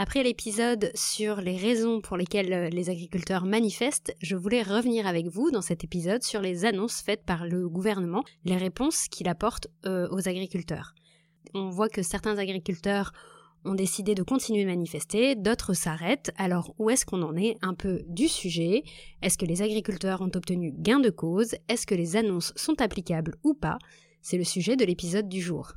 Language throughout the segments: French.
Après l'épisode sur les raisons pour lesquelles euh, les agriculteurs manifestent, je voulais revenir avec vous dans cet épisode sur les annonces faites par le gouvernement, les réponses qu'il apporte euh, aux agriculteurs. On voit que certains agriculteurs ont décidé de continuer de manifester, d'autres s'arrêtent. Alors où est-ce qu'on en est un peu du sujet? Est-ce que les agriculteurs ont obtenu gain de cause? Est-ce que les annonces sont applicables ou pas? C'est le sujet de l'épisode du jour.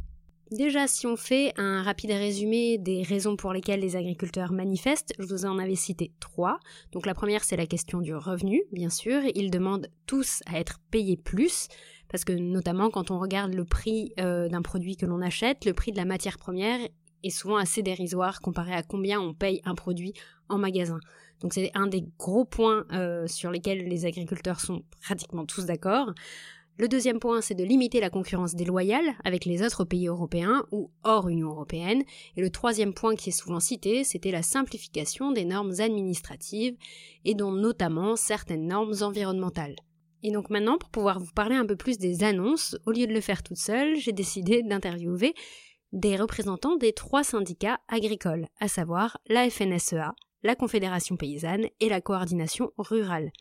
Déjà, si on fait un rapide résumé des raisons pour lesquelles les agriculteurs manifestent, je vous en avais cité trois. Donc la première, c'est la question du revenu, bien sûr. Ils demandent tous à être payés plus, parce que notamment quand on regarde le prix euh, d'un produit que l'on achète, le prix de la matière première est souvent assez dérisoire comparé à combien on paye un produit en magasin. Donc c'est un des gros points euh, sur lesquels les agriculteurs sont pratiquement tous d'accord. Le deuxième point, c'est de limiter la concurrence déloyale avec les autres pays européens ou hors Union européenne. Et le troisième point qui est souvent cité, c'était la simplification des normes administratives et dont notamment certaines normes environnementales. Et donc maintenant, pour pouvoir vous parler un peu plus des annonces, au lieu de le faire toute seule, j'ai décidé d'interviewer des représentants des trois syndicats agricoles, à savoir la FNSEA, la Confédération paysanne et la coordination rurale.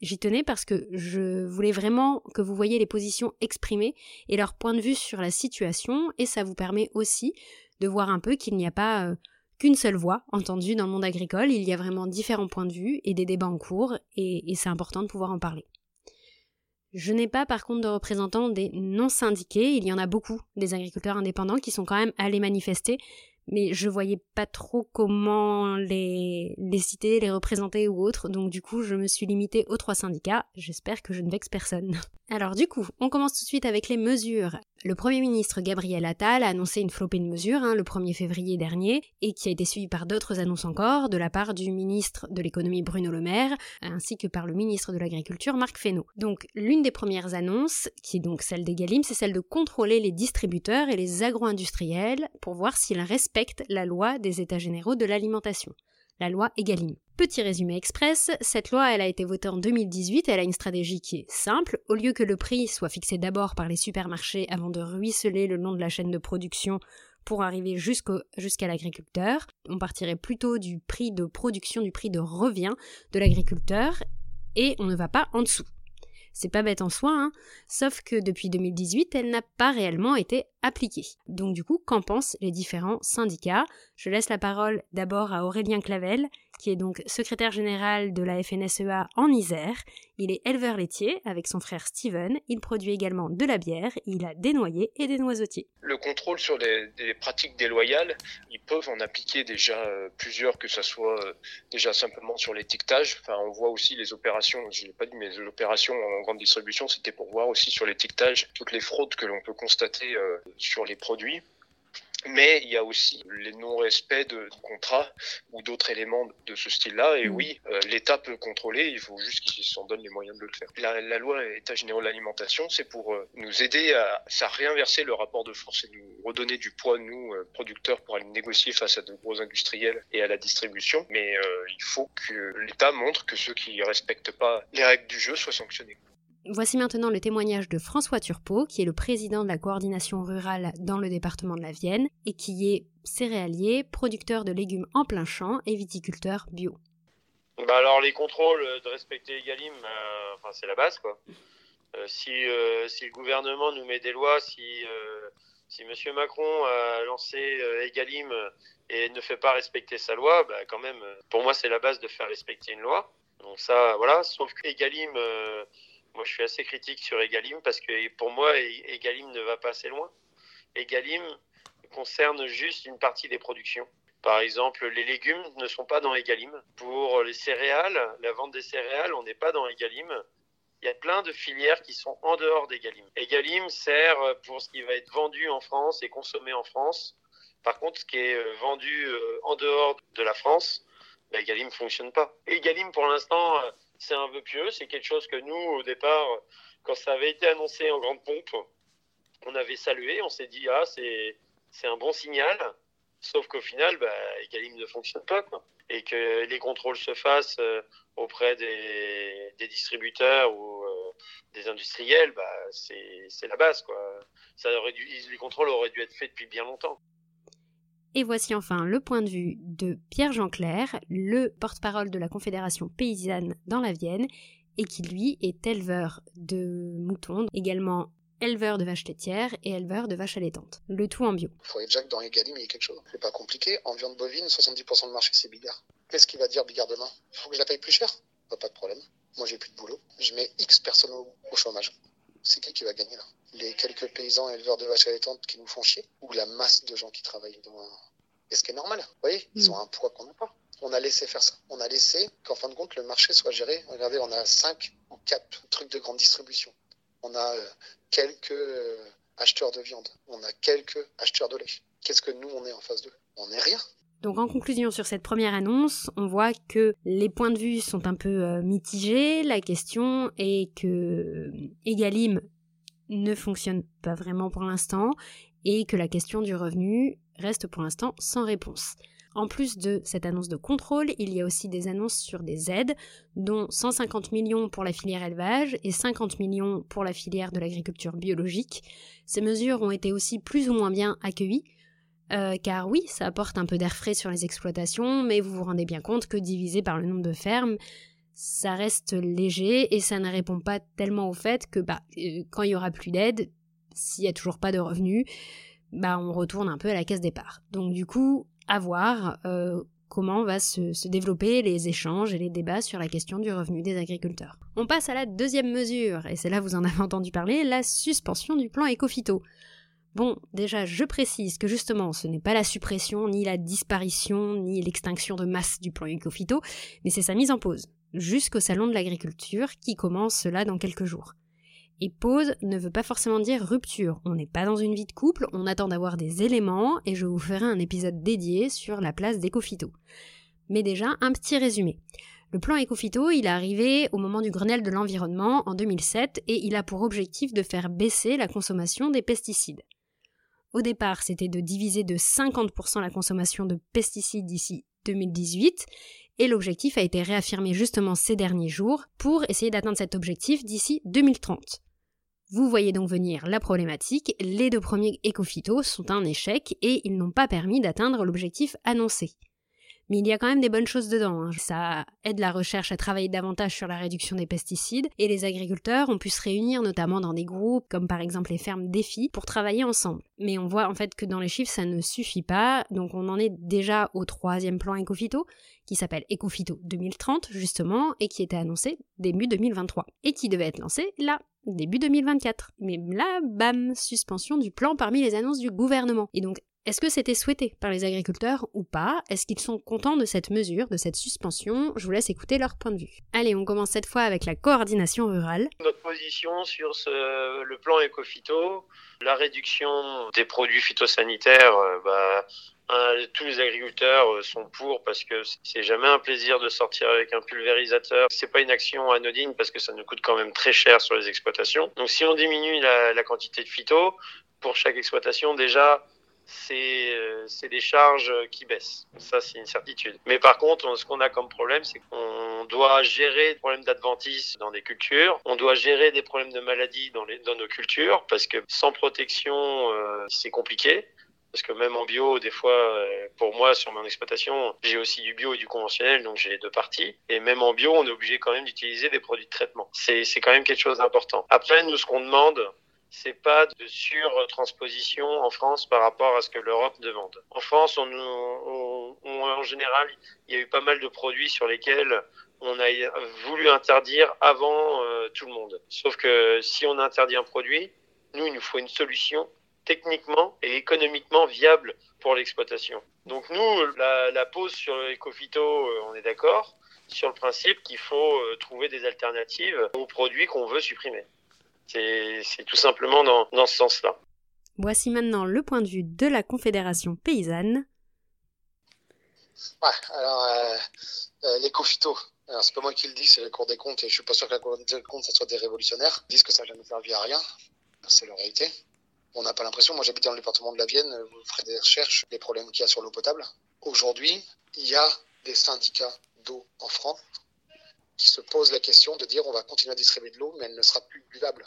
J'y tenais parce que je voulais vraiment que vous voyez les positions exprimées et leur point de vue sur la situation, et ça vous permet aussi de voir un peu qu'il n'y a pas euh, qu'une seule voix entendue dans le monde agricole, il y a vraiment différents points de vue et des débats en cours, et, et c'est important de pouvoir en parler. Je n'ai pas par contre de représentants des non syndiqués, il y en a beaucoup des agriculteurs indépendants qui sont quand même allés manifester, mais je voyais pas trop comment les, les citer, les représenter ou autre, donc du coup je me suis limitée aux trois syndicats, j'espère que je ne vexe personne. Alors du coup, on commence tout de suite avec les mesures. Le Premier ministre Gabriel Attal a annoncé une flopée de mesures hein, le 1er février dernier, et qui a été suivie par d'autres annonces encore, de la part du ministre de l'économie Bruno Le Maire, ainsi que par le ministre de l'Agriculture Marc Fesneau. Donc l'une des premières annonces, qui est donc celle d'Egalim, c'est celle de contrôler les distributeurs et les agro-industriels pour voir s'ils respectent la loi des États généraux de l'alimentation la loi Egalim. Petit résumé express, cette loi elle a été votée en 2018 elle a une stratégie qui est simple. Au lieu que le prix soit fixé d'abord par les supermarchés avant de ruisseler le long de la chaîne de production pour arriver jusqu'à l'agriculteur, on partirait plutôt du prix de production, du prix de revient de l'agriculteur et on ne va pas en dessous. C'est pas bête en soi, hein, sauf que depuis 2018, elle n'a pas réellement été appliquée. Donc du coup, qu'en pensent les différents syndicats? Je laisse la parole d'abord à Aurélien Clavel, qui est donc secrétaire général de la FNSEA en Isère. Il est éleveur laitier avec son frère Steven. Il produit également de la bière. Il a des noyers et des noisetiers. Le contrôle sur les, pratiques déloyales, ils peuvent en appliquer déjà euh, plusieurs, que ce soit euh, déjà simplement sur l'étiquetage. Enfin, on voit aussi les opérations, je l'ai pas dit, mais les opérations en grande distribution, c'était pour voir aussi sur l'étiquetage toutes les fraudes que l'on peut constater euh, sur les produits. Mais il y a aussi les non-respects de contrats ou d'autres éléments de ce style-là. Et mm. oui, euh, l'État peut contrôler, il faut juste qu'il s'en donne les moyens de le faire. La, loi État général de l'alimentation, c'est pour euh, nous aider à, à réinverser le rapport de force et nous redonner du poids, nous, euh, producteurs, pour aller négocier face à de gros industriels et à la distribution. Mais il faut que l'État montre que ceux qui ne respectent pas les règles du jeu soient sanctionnés. Voici maintenant le témoignage de François Turpot, qui est le président de la coordination rurale dans le département de la Vienne et qui est céréalier, producteur de légumes en plein champ et viticulteur bio. Bah alors les contrôles de respecter Egalim, euh, enfin c'est la base quoi. Euh, si, euh, si, le gouvernement nous met des lois, si, si M. Macron a lancé Egalim et ne fait pas respecter sa loi, bah quand même, pour moi c'est la base de faire respecter une loi. Donc ça, voilà, sauf que Egalim moi, je suis assez critique sur Egalim parce que pour moi, Egalim ne va pas assez loin. Egalim concerne juste une partie des productions. Par exemple, les légumes ne sont pas dans Egalim. Pour les céréales, la vente des céréales, on n'est pas dans Egalim. Il y a plein de filières qui sont en dehors d'Egalim. Egalim sert pour ce qui va être vendu en France et consommé en France. Par contre, ce qui est vendu en dehors de la France, bah, Egalim ne fonctionne pas. Egalim, pour l'instant, c'est un peu pieux. C'est quelque chose que nous, au départ, quand ça avait été annoncé en grande pompe, on avait salué. On s'est dit, ah, c'est, un bon signal. Sauf qu'au final, bah, Egalim ne fonctionne pas. Et que les contrôles se fassent euh, auprès des, des distributeurs ou euh, des industriels, bah, c'est, c'est la base. Quoi. Ça aurait dû, les contrôles auraient dû être faits depuis bien longtemps. Et voici enfin le point de vue de Pierre Jean Clair, le porte-parole de la Confédération paysanne dans la Vienne, et qui lui est éleveur de moutons, également éleveur de vaches laitières et éleveur de vaches allaitantes. Le tout en bio. Il faudrait déjà que dans Egalim, il y ait quelque chose. C'est pas compliqué. En viande bovine, 70% de marché, c'est Bigard. Qu'est-ce qu'il va dire Bigard demain? Il faut que je la paye plus cher? Pas de problème. Moi, j'ai plus de boulot. Je mets X personnes au, chômage. C'est qui qui va gagner là? Les quelques paysans éleveurs de vaches allaitantes qui nous font chier Ou la masse de gens qui travaillent dans Et ce qui est normal. Vous voyez Ils mm. ont un poids qu'on n'a pas. On a laissé faire ça. On a laissé qu'en fin de compte, le marché soit géré. Regardez, on a 5 ou 4 trucs de grande distribution. On a euh, quelques euh, acheteurs de viande. On a quelques acheteurs de lait. Qu'est-ce que nous, on est en face d'eux? On n'est rien. Donc en conclusion sur cette première annonce, on voit que les points de vue sont un peu euh, mitigés. La question est que Egalim ne fonctionne pas vraiment pour l'instant et que la question du revenu reste pour l'instant sans réponse. En plus de cette annonce de contrôle, il y a aussi des annonces sur des aides, dont 150 millions pour la filière élevage et 50 millions pour la filière de l'agriculture biologique. Ces mesures ont été aussi plus ou moins bien accueillies, euh, car oui, ça apporte un peu d'air frais sur les exploitations, mais vous vous rendez bien compte que divisé par le nombre de fermes, ça reste léger et ça ne répond pas tellement au fait que bah, euh, quand il y aura plus d'aide, s'il n'y a toujours pas de revenus, bah, on retourne un peu à la caisse départ. Donc du coup, à voir euh, comment va se, développer les échanges et les débats sur la question du revenu des agriculteurs. On passe à la deuxième mesure, et c'est là vous en avez entendu parler, la suspension du plan Ecofito. Bon, déjà, je précise que justement, ce n'est pas la suppression, ni la disparition, ni l'extinction de masse du plan Ecofito, mais c'est sa mise en pause, jusqu'au salon de l'agriculture qui commence là dans quelques jours. Et pause ne veut pas forcément dire rupture. On n'est pas dans une vie de couple, on attend d'avoir des éléments et je vous ferai un épisode dédié sur la place d'Ecofito. Mais déjà, un petit résumé. Le plan Ecofito, il est arrivé au moment du Grenelle de l'environnement en 2007 et il a pour objectif de faire baisser la consommation des pesticides. Au départ, c'était de diviser de 50% la consommation de pesticides d'ici 2018 et l'objectif a été réaffirmé justement ces derniers jours pour essayer d'atteindre cet objectif d'ici 2030. Vous voyez donc venir la problématique, les deux premiers écophytos sont un échec et ils n'ont pas permis d'atteindre l'objectif annoncé. Mais il y a quand même des bonnes choses dedans. Hein. Ça aide la recherche à travailler davantage sur la réduction des pesticides et les agriculteurs ont pu se réunir notamment dans des groupes comme par exemple les fermes défis pour travailler ensemble. Mais on voit en fait que dans les chiffres ça ne suffit pas, donc on en est déjà au troisième plan Ecofito qui s'appelle Ecofito 2030 justement et qui était annoncé début 2023 et qui devait être lancé là début 2024. Mais là, bam, suspension du plan parmi les annonces du gouvernement. Et donc, est-ce que c'était souhaité par les agriculteurs ou pas? Est-ce qu'ils sont contents de cette mesure, de cette suspension? Je vous laisse écouter leur point de vue. Allez, on commence cette fois avec la coordination rurale. Notre position sur le plan Ecofito, la réduction des produits phytosanitaires, euh, bah, tous les agriculteurs euh, sont pour parce que c'est jamais un plaisir de sortir avec un pulvérisateur. C'est pas une action anodine parce que ça nous coûte quand même très cher sur les exploitations. Donc si on diminue la, la quantité de phyto pour chaque exploitation, déjà euh, c'est des charges qui baissent. Ça, c'est une certitude. Mais par contre, ce qu'on a comme problème, c'est qu'on doit gérer des problèmes d'adventice dans des cultures. On doit gérer des problèmes de maladie dans, les, dans nos cultures parce que sans protection, euh, c'est compliqué. Parce que même en bio, des fois, euh, pour moi, sur mon exploitation, j'ai aussi du bio et du conventionnel, donc j'ai deux parties. Et même en bio, on est obligé quand même d'utiliser des produits de traitement. C'est quand même quelque chose d'important. Après, nous, ce qu'on demande, c'est pas de surtransposition en France par rapport à ce que l'Europe demande. En France, on, en général, il y a eu pas mal de produits sur lesquels on a voulu interdire avant euh, tout le monde. Sauf que si on interdit un produit, nous, il nous faut une solution techniquement et économiquement viable pour l'exploitation. Donc nous, la, la pause sur l'écophyto, euh, on est d'accord sur le principe qu'il faut euh, trouver des alternatives aux produits qu'on veut supprimer. C'est tout simplement dans, ce sens-là. Voici maintenant le point de vue de la Confédération paysanne. Ouais, alors euh, euh, l'éco-phyto, alors c'est pas moi qui le dis, c'est la Cour des comptes et je suis pas sûr que la Cour des comptes ça soit des révolutionnaires. Ils disent que ça n'a jamais servi à rien, c'est la réalité. On n'a pas l'impression, moi j'habite dans le département de la Vienne, vous ferez des recherches, les problèmes qu'il y a sur l'eau potable. Aujourd'hui, il y a des syndicats d'eau en France qui se posent la question de dire on va continuer à distribuer de l'eau, mais elle ne sera plus buvable.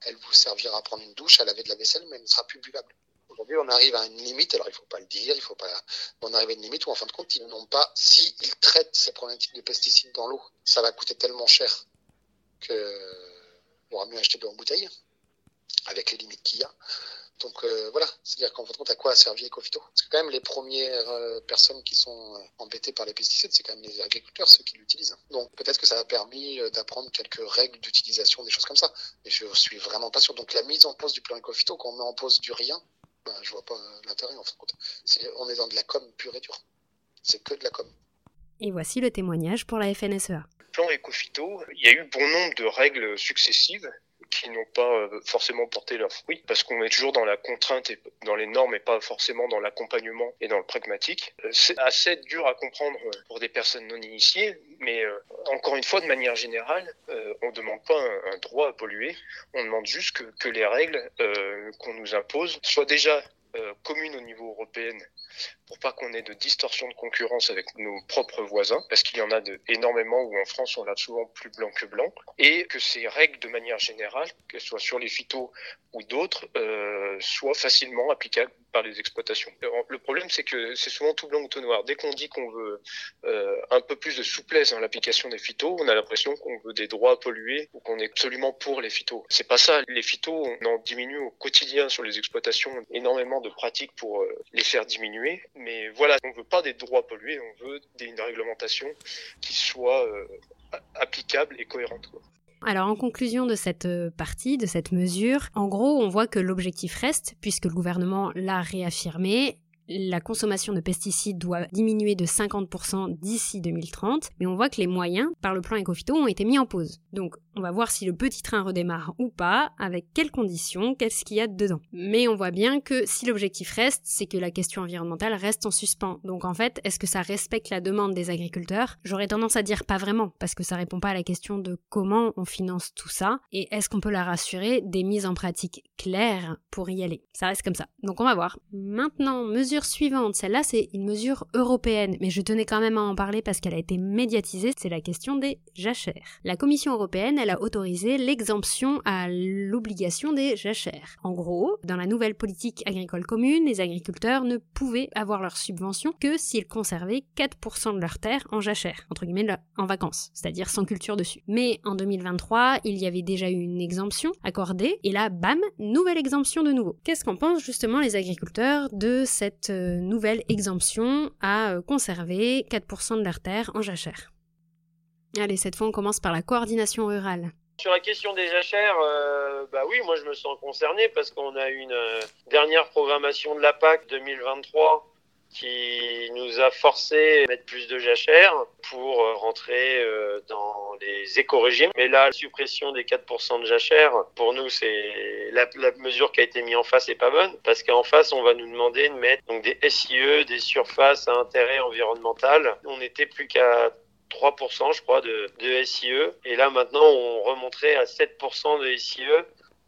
Elle vous servira à prendre une douche, à laver de la vaisselle, mais elle ne sera plus buvable. Aujourd'hui, on arrive à une limite, alors il ne faut pas le dire, il faut pas. On arrive à une limite où, en fin de compte, ils n'ont pas. S'ils si traitent ces problématiques de pesticides dans l'eau, ça va coûter tellement cher que on aura mieux acheter de l'eau en bouteille, avec les limites qu'il y a. Donc euh, voilà, c'est-à-dire qu'en fin de compte, à quoi a servi Ecofito? Parce que quand même, les premières euh, personnes qui sont euh, embêtées par les pesticides, c'est quand même les agriculteurs, ceux qui l'utilisent. Donc peut-être que ça a permis d'apprendre quelques règles d'utilisation, des choses comme ça. Mais je suis vraiment pas sûr. Donc la mise en place du plan Ecofito, quand on met en pause du rien, ben, je vois pas l'intérêt en fin de compte. on est dans de la com pure et dure. C'est que de la com. Et voici le témoignage pour la FNSEA. Le plan Ecofito, il y a eu bon nombre de règles successives qui n'ont pas euh, forcément porté leurs fruits parce qu'on est toujours dans la contrainte et dans les normes et pas forcément dans l'accompagnement et dans le pragmatique. Euh, c'est assez dur à comprendre euh, pour des personnes non initiées, mais encore une fois, de manière générale, on ne demande pas un, droit à polluer, on demande juste que, que les règles qu'on nous impose soient déjà communes au niveau européen pour pas qu'on ait de distorsion de concurrence avec nos propres voisins, parce qu'il y en a de, énormément où en France on a souvent plus blanc que blanc, et que ces règles de manière générale, qu'elles soient sur les phytos ou d'autres, euh, soient facilement applicables par les exploitations. Le problème c'est que c'est souvent tout blanc ou tout noir. Dès qu'on dit qu'on veut euh, un peu plus de souplesse dans l'application des phytos, on a l'impression qu'on veut des droits à polluer ou qu'on est absolument pour les phytos. C'est pas ça. Les phytos, on en diminue au quotidien sur les exploitations énormément de pratiques pour euh, les faire diminuer mais voilà, on veut pas des droits pollués, on veut une réglementation qui soit euh, applicable et cohérente. Alors en conclusion de cette euh, partie, de cette mesure, en gros on voit que l'objectif reste, puisque le gouvernement l'a réaffirmé, la consommation de pesticides doit diminuer de 50% d'ici 2030, mais on voit que les moyens, par le plan Ecofito, ont été mis en pause. Donc on va voir si le petit train redémarre ou pas, avec quelles conditions, qu'est-ce qu'il y a dedans. Mais on voit bien que si l'objectif reste, c'est que la question environnementale reste en suspens. Donc en fait, est-ce que ça respecte la demande des agriculteurs? J'aurais tendance à dire pas vraiment, parce que ça répond pas à la question de comment on finance tout ça, et est-ce qu'on peut la rassurer des mises en pratique claires pour y aller? Ça reste comme ça. Donc on va voir. Maintenant, mesure suivante, celle-là c'est une mesure européenne, mais je tenais quand même à en parler parce qu'elle a été médiatisée, c'est la question des jachères. La Commission européenne elle a autorisé l'exemption à l'obligation des jachères. En gros, dans la nouvelle politique agricole commune, les agriculteurs ne pouvaient avoir leur subvention que s'ils conservaient 4% de leurs terres en jachère, entre guillemets en vacances, c'est-à-dire sans culture dessus. Mais en 2023, il y avait déjà eu une exemption accordée, et là, bam, nouvelle exemption de nouveau. Qu'est-ce qu'en pensent justement les agriculteurs de cette euh, nouvelle exemption à euh, conserver 4% de leurs terres en jachère? Allez, cette fois, on commence par la coordination rurale. Sur la question des jachères, euh, bah oui, moi je me sens concerné parce qu'on a une euh, dernière programmation de la PAC 2023 qui nous a forcé à mettre plus de jachères pour euh, rentrer dans les éco-régimes. Mais là, la suppression des 4% de jachères, pour nous, c'est la, la, mesure qui a été mise en face n'est pas bonne parce qu'en face, on va nous demander de mettre donc des SIE, des surfaces à intérêt environnemental. On n'était plus qu'à 3%, je crois, de, de SIE. Et là, maintenant, on remonterait à 7% de SIE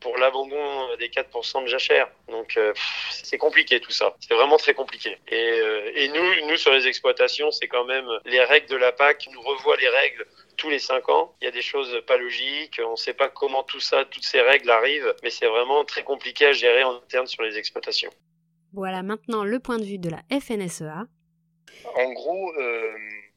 pour l'abandon des 4% de jachère. Donc euh, c'est compliqué tout ça. C'est vraiment très compliqué. Et, euh, et, nous, nous sur les exploitations, c'est quand même les règles de la PAC. Nous revoit les règles tous les 5 ans. Il y a des choses pas logiques. On ne sait pas comment tout ça, toutes ces règles arrivent. Mais c'est vraiment très compliqué à gérer en interne sur les exploitations. Voilà maintenant le point de vue de la FNSEA. En gros, euh,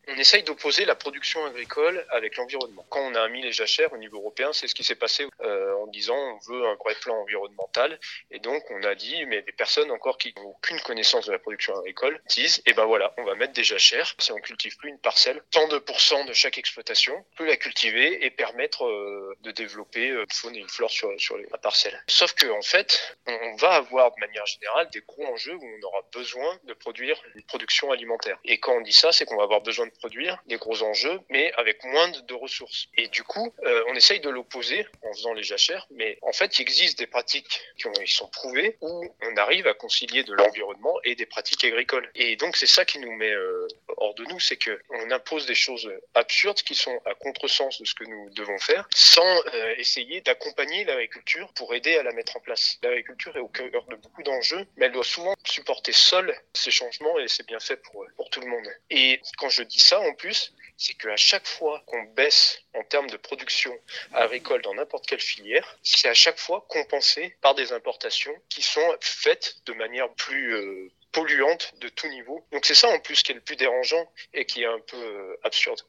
on essaye d'opposer la production agricole avec l'environnement. Quand on a mis les jachères au niveau européen, c'est ce qui s'est passé euh, en disant on veut un vrai plan environnemental. Et donc on a dit, mais des personnes encore qui n'ont aucune connaissance de la production agricole disent, eh ben voilà, on va mettre des jachères. Si on cultive plus une parcelle, tant de pourcents de chaque exploitation, on peut la cultiver et permettre euh, de développer euh, une faune et une flore sur, la parcelle. Sauf que en fait, on va avoir de manière générale des gros enjeux où on aura besoin de produire une production alimentaire. Et quand on dit ça, c'est qu'on va avoir besoin de produire, des gros enjeux, mais avec moins de, ressources. Et du coup, euh, on essaye de l'opposer en faisant les jachères, mais en fait, il existe des pratiques qui, ont, sont prouvées où on arrive à concilier de l'environnement et des pratiques agricoles. Et donc, c'est ça qui nous met euh, hors de nous, c'est que on impose des choses absurdes qui sont à contresens de ce que nous devons faire, sans euh, essayer d'accompagner l'agriculture pour aider à la mettre en place. L'agriculture est au cœur de beaucoup d'enjeux, mais elle doit souvent supporter seule ces changements et c'est bien fait pour, pour tout le monde. Et quand je dis ça, en plus, c'est qu'à chaque fois qu'on baisse en termes de production agricole dans n'importe quelle filière, c'est à chaque fois compensé par des importations qui sont faites de manière plus euh, polluante de tout niveau. Donc c'est ça en plus qui est le plus dérangeant et qui est un peu euh, absurde.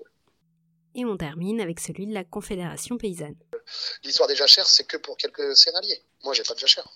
Et on termine avec celui de la Confédération paysanne. L'histoire des jachères, c'est que pour quelques céréaliers. Moi, j'ai pas de jachère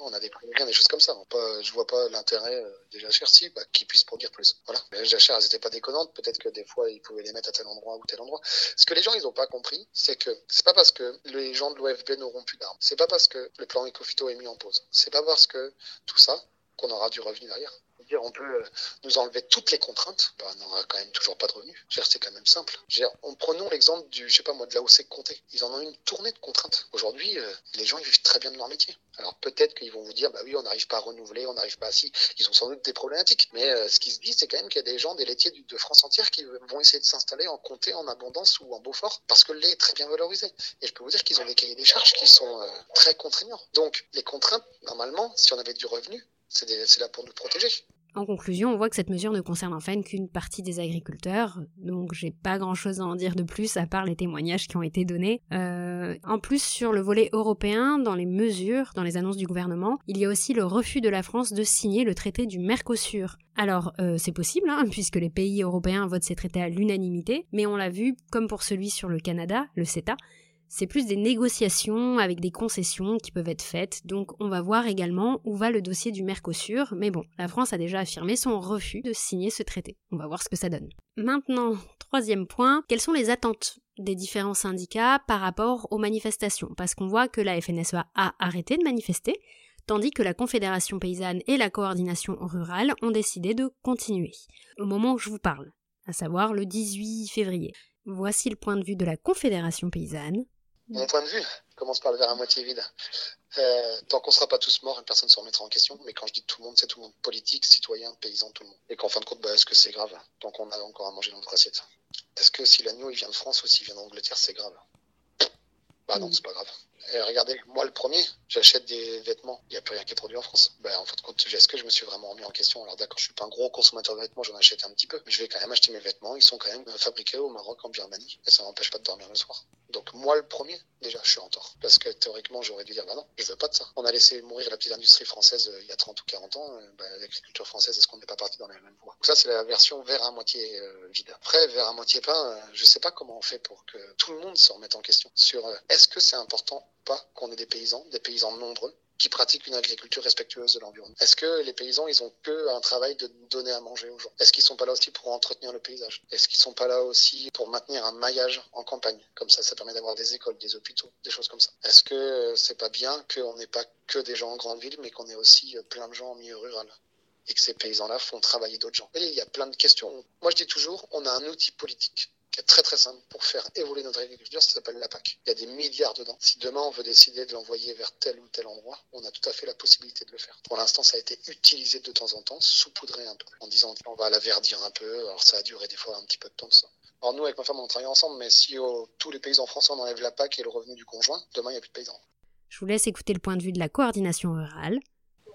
on a des prix des choses comme ça. Pas, je vois pas l'intérêt des jachères si, bah, qu'ils puissent produire plus. Voilà. Les jachères, elles étaient pas déconnantes. Peut-être que des fois, ils pouvaient les mettre à tel endroit ou tel endroit. Ce que les gens, ils ont pas compris, c'est que c'est pas parce que les gens de l'OFB n'auront plus d'armes. C'est pas parce que le plan Ecofito est mis en pause. C'est pas parce que tout ça qu'on aura du revenu derrière on peut euh, nous enlever toutes les contraintes, bah, on n'aura quand même toujours pas de revenus. C'est quand même simple. En prenons l'exemple de la OC Comté. Ils en ont une tournée de contraintes. Aujourd'hui, euh, les gens vivent très bien de leur métier. Alors peut-être qu'ils vont vous dire, bah oui, on n'arrive pas à renouveler, on n'arrive pas à si. Ils ont sans doute des problématiques. Mais euh, ce qui se dit, c'est quand même qu'il y a des gens, des laitiers de France entière qui vont essayer de s'installer en Comté, en Abondance ou en Beaufort, parce que le lait est très bien valorisé. Et je peux vous dire qu'ils ont des cahiers des charges qui sont très contraignants. Donc les contraintes, normalement, si on avait du revenu, c'est là pour nous protéger. En conclusion, on voit que cette mesure ne concerne en fait qu'une partie des agriculteurs, donc j'ai pas grand chose à en dire de plus à part les témoignages qui ont été donnés. Euh, en plus, sur le volet européen, dans les mesures, dans les annonces du gouvernement, il y a aussi le refus de la France de signer le traité du Mercosur. Alors, euh, c'est possible, hein, puisque les pays européens votent ces traités à l'unanimité, mais on l'a vu, comme pour celui sur le Canada, le CETA, c'est plus des négociations avec des concessions qui peuvent être faites, donc on va voir également où va le dossier du Mercosur, mais bon, la France a déjà affirmé son refus de signer ce traité. On va voir ce que ça donne. Maintenant, troisième point, quelles sont les attentes des différents syndicats par rapport aux manifestations? Parce qu'on voit que la FNSEA a arrêté de manifester, tandis que la Confédération paysanne et la coordination rurale ont décidé de continuer, au moment où je vous parle, à savoir le 18 février. Voici le point de vue de la Confédération paysanne, mon point de vue commence par le verre à moitié vide. Euh, tant qu'on ne sera pas tous morts, personne ne se remettra en question. Mais quand je dis tout le monde, c'est tout le monde. Politique, citoyen, paysan, tout le monde. Et qu'en fin de compte, bah, est-ce que c'est grave tant qu'on a encore à manger dans notre assiette? Est-ce que si l'agneau il vient de France ou s'il vient d'Angleterre, c'est grave? Bah non, c'est pas grave. Et regardez, moi le premier, j'achète des vêtements. Il n'y a plus rien qui est produit en France. Ben, en fin de compte, est-ce que je me suis vraiment remis en question? Alors d'accord, je suis pas un gros consommateur de vêtements, j'en achète un petit peu. Mais je vais quand même acheter mes vêtements. Ils sont quand même fabriqués au Maroc, en Birmanie. Et ça m'empêche pas de dormir le soir. Donc moi le premier, déjà, je suis en tort. Parce que théoriquement, j'aurais dû dire, bah non, je veux pas de ça. On a laissé mourir la petite industrie française euh, il y a 30 ou 40 ans. Euh, bah, L'agriculture française, est-ce qu'on n'est pas parti dans la même voie? Donc ça, c'est la version verre à moitié euh, vide. Après, verre à moitié plein, je sais pas comment on fait pour que tout le monde se remette en question sur est-ce que c'est important qu'on ait des paysans, des paysans nombreux, qui pratiquent une agriculture respectueuse de l'environnement Est-ce que les paysans, ils ont que un travail de donner à manger aux gens? Est-ce qu'ils sont pas là aussi pour entretenir le paysage? Est-ce qu'ils sont pas là aussi pour maintenir un maillage en campagne? Comme ça, ça permet d'avoir des écoles, des hôpitaux, des choses comme ça. Est-ce que c'est pas bien qu'on n'ait pas que des gens en grande ville, mais qu'on ait aussi plein de gens en milieu rural? Et que ces paysans-là font travailler d'autres gens. il y a plein de questions. Moi, je dis toujours, on a un outil politique qui est très très simple pour faire évoluer notre agriculture, ça s'appelle la PAC. Il y a des milliards dedans. Si demain on veut décider de l'envoyer vers tel ou tel endroit, on a tout à fait la possibilité de le faire. Pour l'instant, ça a été utilisé de temps en temps, saupoudré un peu, en disant on va la verdir un peu. Alors ça a duré des fois un petit peu de temps ça. Alors nous, avec ma femme, on travaille ensemble, mais si tous les paysans français on enlève la PAC et le revenu du conjoint, demain il n'y a plus de paysans. Je vous laisse écouter le point de vue de la coordination rurale.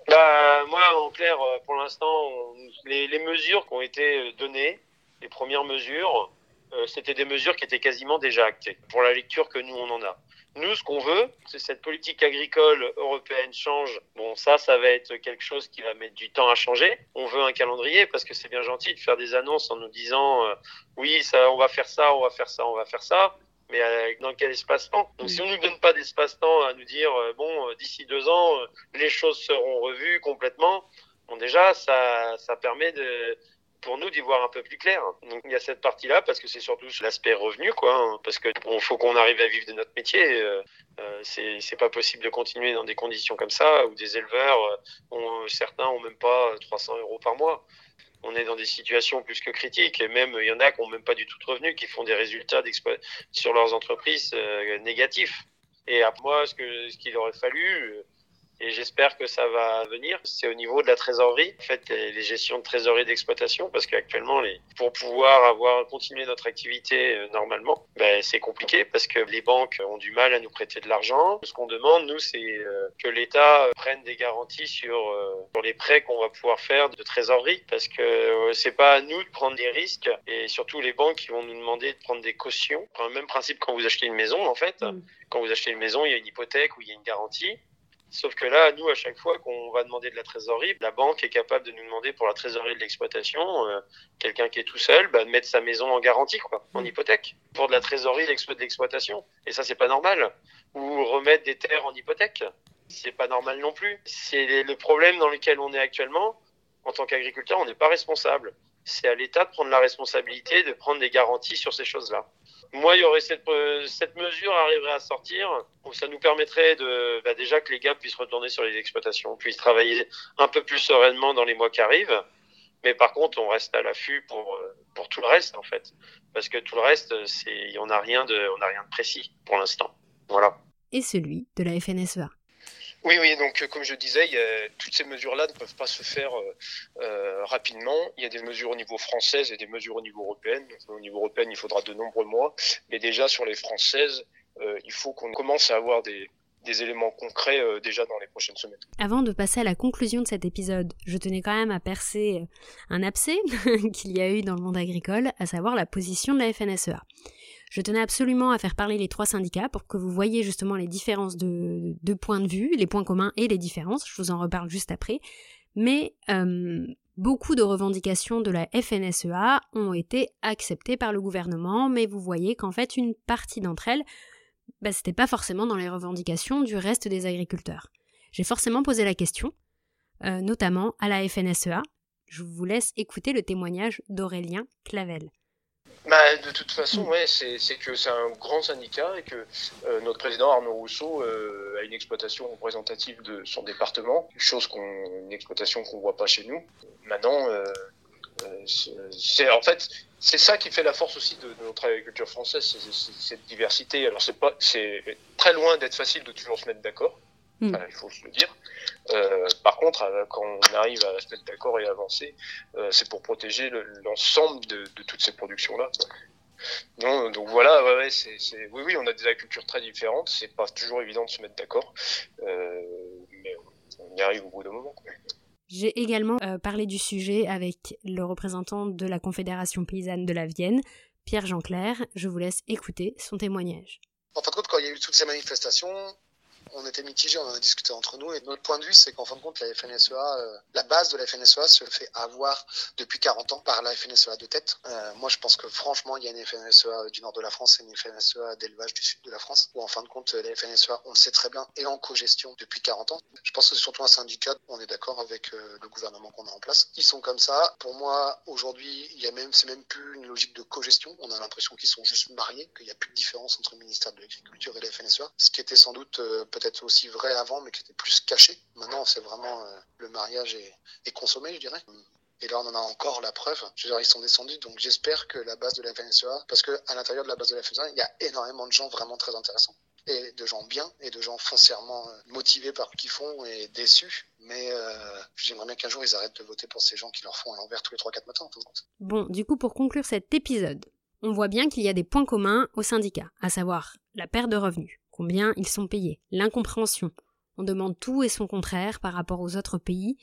Bah, moi, en clair, euh, pour l'instant, les, les mesures qui ont été données, les premières mesures, euh, c'était des mesures qui étaient quasiment déjà actées pour la lecture que nous on en a. Nous, ce qu'on veut, c'est cette politique agricole européenne change. Bon, ça, ça va être quelque chose qui va mettre du temps à changer. On veut un calendrier parce que c'est bien gentil de faire des annonces en nous disant euh, oui, ça, on va faire ça, on va faire ça, on va faire ça. Mais euh, dans quel espace-temps? Donc, si on ne nous donne pas d'espace-temps à nous dire bon, d'ici deux ans, les choses seront revues complètement. Bon, déjà, ça, ça permet de pour nous d'y voir un peu plus clair. Donc il y a cette partie-là parce que c'est surtout l'aspect revenu, quoi. Hein, parce que faut qu'on arrive à vivre de notre métier. Euh, euh, c'est pas possible de continuer dans des conditions comme ça où des éleveurs, euh, ont, certains ont même pas 300 euros par mois. on est dans des situations plus que critiques. Et même, il y en a qui n'ont même pas du tout de revenus, qui font des résultats sur leurs entreprises euh, négatifs. Et à moi, ce qu'il aurait fallu, et j'espère que ça va venir. C'est au niveau de la trésorerie, en fait, les gestions de trésorerie d'exploitation, parce qu'actuellement, les... pour pouvoir avoir continuer notre activité euh, normalement, ben, c'est compliqué parce que les banques ont du mal à nous prêter de l'argent. Ce qu'on demande, nous, c'est euh, que l'État prenne des garanties sur, euh, sur les prêts qu'on va pouvoir faire de trésorerie, parce que c'est pas à nous de prendre des risques, et surtout les banques qui vont nous demander de prendre des cautions. Le même principe quand vous achetez une maison, en fait. Mm. Quand vous achetez une maison, il y a une hypothèque ou il y a une garantie. Sauf que là, nous, à chaque fois qu'on va demander de la trésorerie, la banque est capable de nous demander pour la trésorerie de l'exploitation, euh, quelqu'un qui est tout seul, bah, de mettre sa maison en garantie, quoi, en mm. hypothèque, pour de la trésorerie de l'exploitation. Et ça, c'est pas normal. Ou remettre des terres en hypothèque, c'est pas normal non plus. C'est le problème dans lequel on est actuellement. En tant qu'agriculteur, on n'est pas responsable. C'est à l'État de prendre la responsabilité de prendre des garanties sur ces choses-là moi, il y aurait cette, euh, cette mesure arriverait à sortir, ça nous permettrait de bah, déjà que les gars puissent retourner sur les exploitations, puissent travailler un peu plus sereinement dans les mois qui arrivent. Mais par contre, on reste à l'affût pour euh, pour tout le reste en fait, parce que tout le reste, on n'a rien de rien de précis pour l'instant. Voilà. Et celui de la FNSEA. Oui, oui, donc euh, comme je disais, toutes ces mesures-là ne peuvent pas se faire euh, euh, rapidement. Il y a des mesures au niveau français et des mesures au niveau européen. au niveau européen, il faudra de nombreux mois. Mais déjà sur les françaises, il faut qu'on commence à avoir des, éléments concrets déjà dans les prochaines semaines. Avant de passer à la conclusion de cet épisode, je tenais quand même à percer un abcès qu'il y a eu dans le monde agricole, à savoir la position de la FNSEA. Je tenais absolument à faire parler les trois syndicats pour que vous voyez justement les différences de, points de vue, les points communs et les différences. Je vous en reparle juste après. Mais euh, beaucoup de revendications de la FNSEA ont été acceptées par le gouvernement, mais vous voyez qu'en fait une partie d'entre elles, bah, c'était pas forcément dans les revendications du reste des agriculteurs. J'ai forcément posé la question, euh, notamment à la FNSEA. Je vous laisse écouter le témoignage d'Aurélien Clavel. Bah, de toute façon, mm. ouais, c'est que c'est un grand syndicat et que euh, notre président Arnaud Rousseau euh, a une exploitation représentative de son département, une chose qu'on, une exploitation qu'on voit pas chez nous. Maintenant, euh, c'est en fait c'est ça qui fait la force aussi de, notre agriculture française, c'est cette diversité. Alors c'est pas, c'est très loin d'être facile de toujours se mettre d'accord. Mm. il faut se le dire. Euh, par contre, euh, quand on arrive à se mettre d'accord et avancer, euh, c'est pour protéger l'ensemble de, toutes ces productions-là. donc voilà, ouais, oui, oui, on a des agricultures très différentes. C'est pas toujours évident de se mettre d'accord, mais on y arrive au bout d'un moment. J'ai également parlé du sujet avec le représentant de la Confédération paysanne de la Vienne, Pierre Jean Clair. Je vous laisse écouter son témoignage. En fin de compte, quand il y a eu toutes ces manifestations, on était mitigés, on en a discuté entre nous. Et notre point de vue, c'est qu'en fin de compte, la FNSEA, euh, la base de la FNSEA se fait avoir depuis 40 ans par la FNSEA de tête. Euh, moi, je pense que franchement, il y a une FNSEA du nord de la France et une FNSEA d'élevage du sud de la France, où en fin de compte, la FNSEA, on le sait très bien, est en co-gestion depuis 40 ans. Je pense que c'est surtout un syndicat, on est d'accord avec euh, le gouvernement qu'on a en place. Ils sont comme ça. Pour moi, aujourd'hui, il y a même, c'est même plus une logique de co-gestion. On a l'impression qu'ils sont juste mariés, qu'il n'y a plus de différence entre le ministère de l'Agriculture et la FNSEA, ce qui était sans doute peut-être aussi vrai avant, mais qui était plus caché. Maintenant, c'est vraiment euh, le mariage est, consommé, je dirais. Et là, on en a encore la preuve. Je veux dire, ils sont descendus. Donc, j'espère que la base de la FNSEA, parce qu'à l'intérieur de la base de la FNSEA, il y a énormément de gens vraiment très intéressants. Et de gens bien, et de gens foncièrement euh, motivés par ce qu'ils font et déçus. Mais euh, j'aimerais bien qu'un jour, ils arrêtent de voter pour ces gens qui leur font à l'envers tous les 3-4 matins. Bon, du coup, pour conclure cet épisode, on voit bien qu'il y a des points communs au syndicat, à savoir la perte de revenus, combien ils sont payés, l'incompréhension. On demande tout et son contraire par rapport aux autres pays,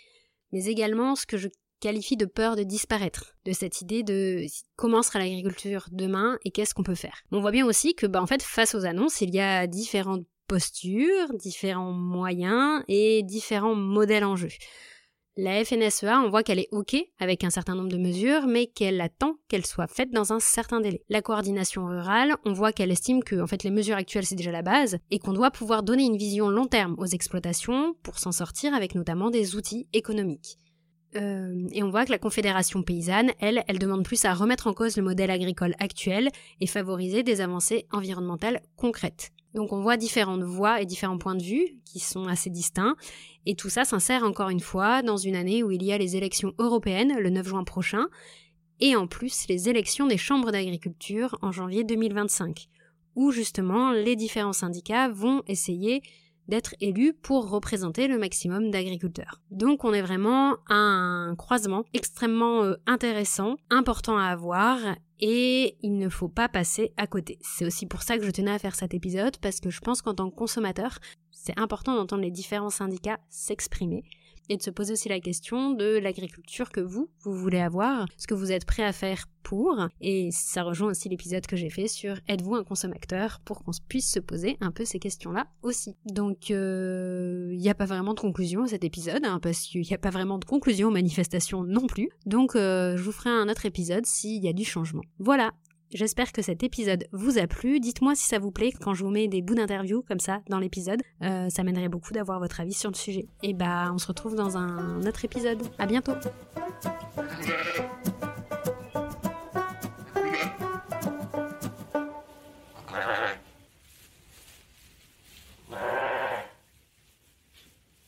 mais également ce que je qualifie de peur de disparaître, de cette idée de comment sera l'agriculture demain et qu'est-ce qu'on peut faire. On voit bien aussi que, bah, en fait, face aux annonces, il y a différentes postures, différents moyens et différents modèles en jeu. La FNSEA, on voit qu'elle est OK avec un certain nombre de mesures, mais qu'elle attend qu'elles soient faites dans un certain délai. La coordination rurale, on voit qu'elle estime que en fait, les mesures actuelles, c'est déjà la base, et qu'on doit pouvoir donner une vision long terme aux exploitations pour s'en sortir avec notamment des outils économiques. Euh, et on voit que la Confédération paysanne, elle, elle demande plus à remettre en cause le modèle agricole actuel et favoriser des avancées environnementales concrètes. Donc on voit différentes voix et différents points de vue qui sont assez distincts, et tout ça s'insère encore une fois dans une année où il y a les élections européennes le 9 juin prochain, et en plus les élections des chambres d'agriculture en janvier 2025, où justement les différents syndicats vont essayer d'être élus pour représenter le maximum d'agriculteurs. Donc on est vraiment à un croisement extrêmement euh, intéressant, important à avoir et il ne faut pas passer à côté. C'est aussi pour ça que je tenais à faire cet épisode parce que je pense qu'en tant que consommateur, c'est important d'entendre les différents syndicats s'exprimer et de se poser aussi la question de l'agriculture que vous, vous voulez avoir, ce que vous êtes prêt à faire pour. Et ça rejoint aussi l'épisode que j'ai fait sur êtes-vous un consommateur pour qu'on puisse se poser un peu ces questions-là aussi. Donc il euh, n'y a pas vraiment de conclusion à cet épisode, hein, parce qu'il n'y a pas vraiment de conclusion aux manifestations non plus. Donc euh, je vous ferai un autre épisode s'il y a du changement. Voilà, J'espère que cet épisode vous a plu. Dites-moi si ça vous plaît quand je vous mets des bouts d'interview comme ça dans l'épisode. Euh, ça m'aiderait beaucoup d'avoir votre avis sur le sujet. Et bah, on se retrouve dans un autre épisode. À bientôt.